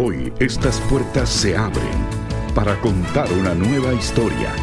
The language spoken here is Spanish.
Hoy estas puertas se abren para contar una nueva historia.